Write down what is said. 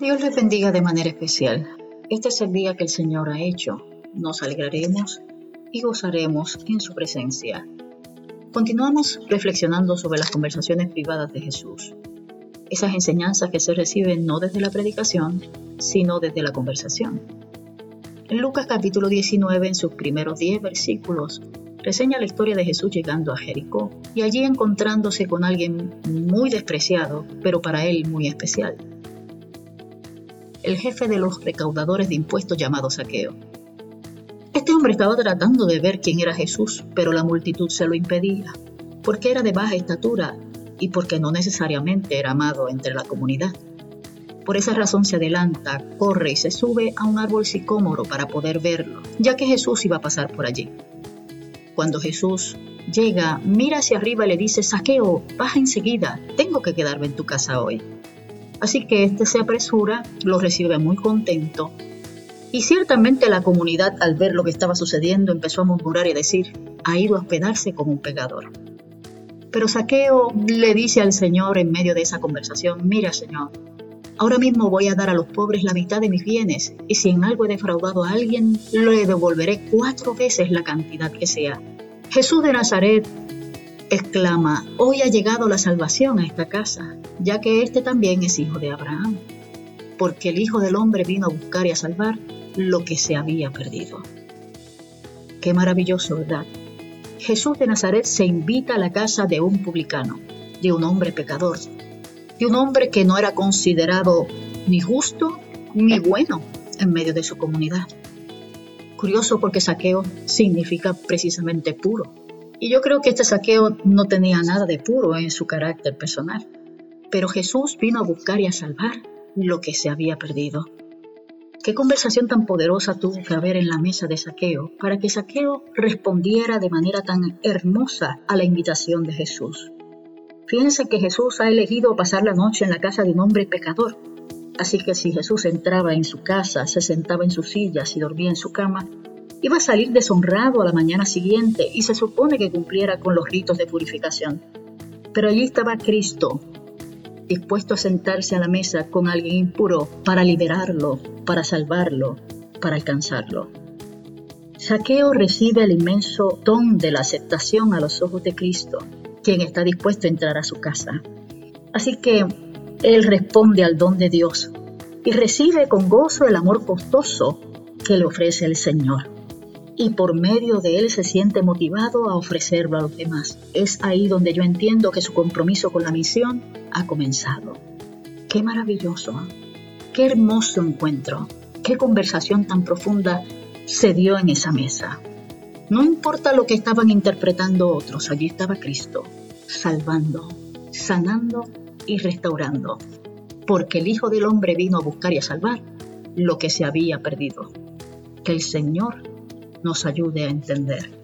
Dios les bendiga de manera especial. Este es el día que el Señor ha hecho. Nos alegraremos y gozaremos en su presencia. Continuamos reflexionando sobre las conversaciones privadas de Jesús. Esas enseñanzas que se reciben no desde la predicación, sino desde la conversación. En Lucas capítulo 19, en sus primeros 10 versículos, reseña la historia de Jesús llegando a Jericó y allí encontrándose con alguien muy despreciado, pero para él muy especial el jefe de los recaudadores de impuestos llamado Saqueo. Este hombre estaba tratando de ver quién era Jesús, pero la multitud se lo impedía, porque era de baja estatura y porque no necesariamente era amado entre la comunidad. Por esa razón se adelanta, corre y se sube a un árbol sicómoro para poder verlo, ya que Jesús iba a pasar por allí. Cuando Jesús llega, mira hacia arriba y le dice, Saqueo, baja enseguida, tengo que quedarme en tu casa hoy. Así que este se apresura, lo recibe muy contento. Y ciertamente la comunidad al ver lo que estaba sucediendo empezó a murmurar y a decir, ha ido a hospedarse como un pecador. Pero Saqueo le dice al Señor en medio de esa conversación, mira Señor, ahora mismo voy a dar a los pobres la mitad de mis bienes y si en algo he defraudado a alguien, le devolveré cuatro veces la cantidad que sea. Jesús de Nazaret exclama, hoy ha llegado la salvación a esta casa, ya que éste también es hijo de Abraham, porque el Hijo del Hombre vino a buscar y a salvar lo que se había perdido. Qué maravilloso, ¿verdad? Jesús de Nazaret se invita a la casa de un publicano, de un hombre pecador, de un hombre que no era considerado ni justo ni bueno en medio de su comunidad. Curioso porque saqueo significa precisamente puro y yo creo que este saqueo no tenía nada de puro en su carácter personal. Pero Jesús vino a buscar y a salvar lo que se había perdido. Qué conversación tan poderosa tuvo que haber en la mesa de Saqueo para que Saqueo respondiera de manera tan hermosa a la invitación de Jesús. Fíjense que Jesús ha elegido pasar la noche en la casa de un hombre pecador. Así que si Jesús entraba en su casa, se sentaba en su silla y dormía en su cama, iba a salir deshonrado a la mañana siguiente y se supone que cumpliera con los ritos de purificación. Pero allí estaba Cristo, dispuesto a sentarse a la mesa con alguien impuro para liberarlo, para salvarlo, para alcanzarlo. Saqueo recibe el inmenso don de la aceptación a los ojos de Cristo, quien está dispuesto a entrar a su casa. Así que él responde al don de Dios y recibe con gozo el amor costoso que le ofrece el Señor y por medio de él se siente motivado a ofrecerlo a los demás. Es ahí donde yo entiendo que su compromiso con la misión ha comenzado. Qué maravilloso, qué hermoso encuentro, qué conversación tan profunda se dio en esa mesa. No importa lo que estaban interpretando otros, allí estaba Cristo, salvando, sanando y restaurando, porque el Hijo del Hombre vino a buscar y a salvar lo que se había perdido. Que el Señor nos ayude a entender.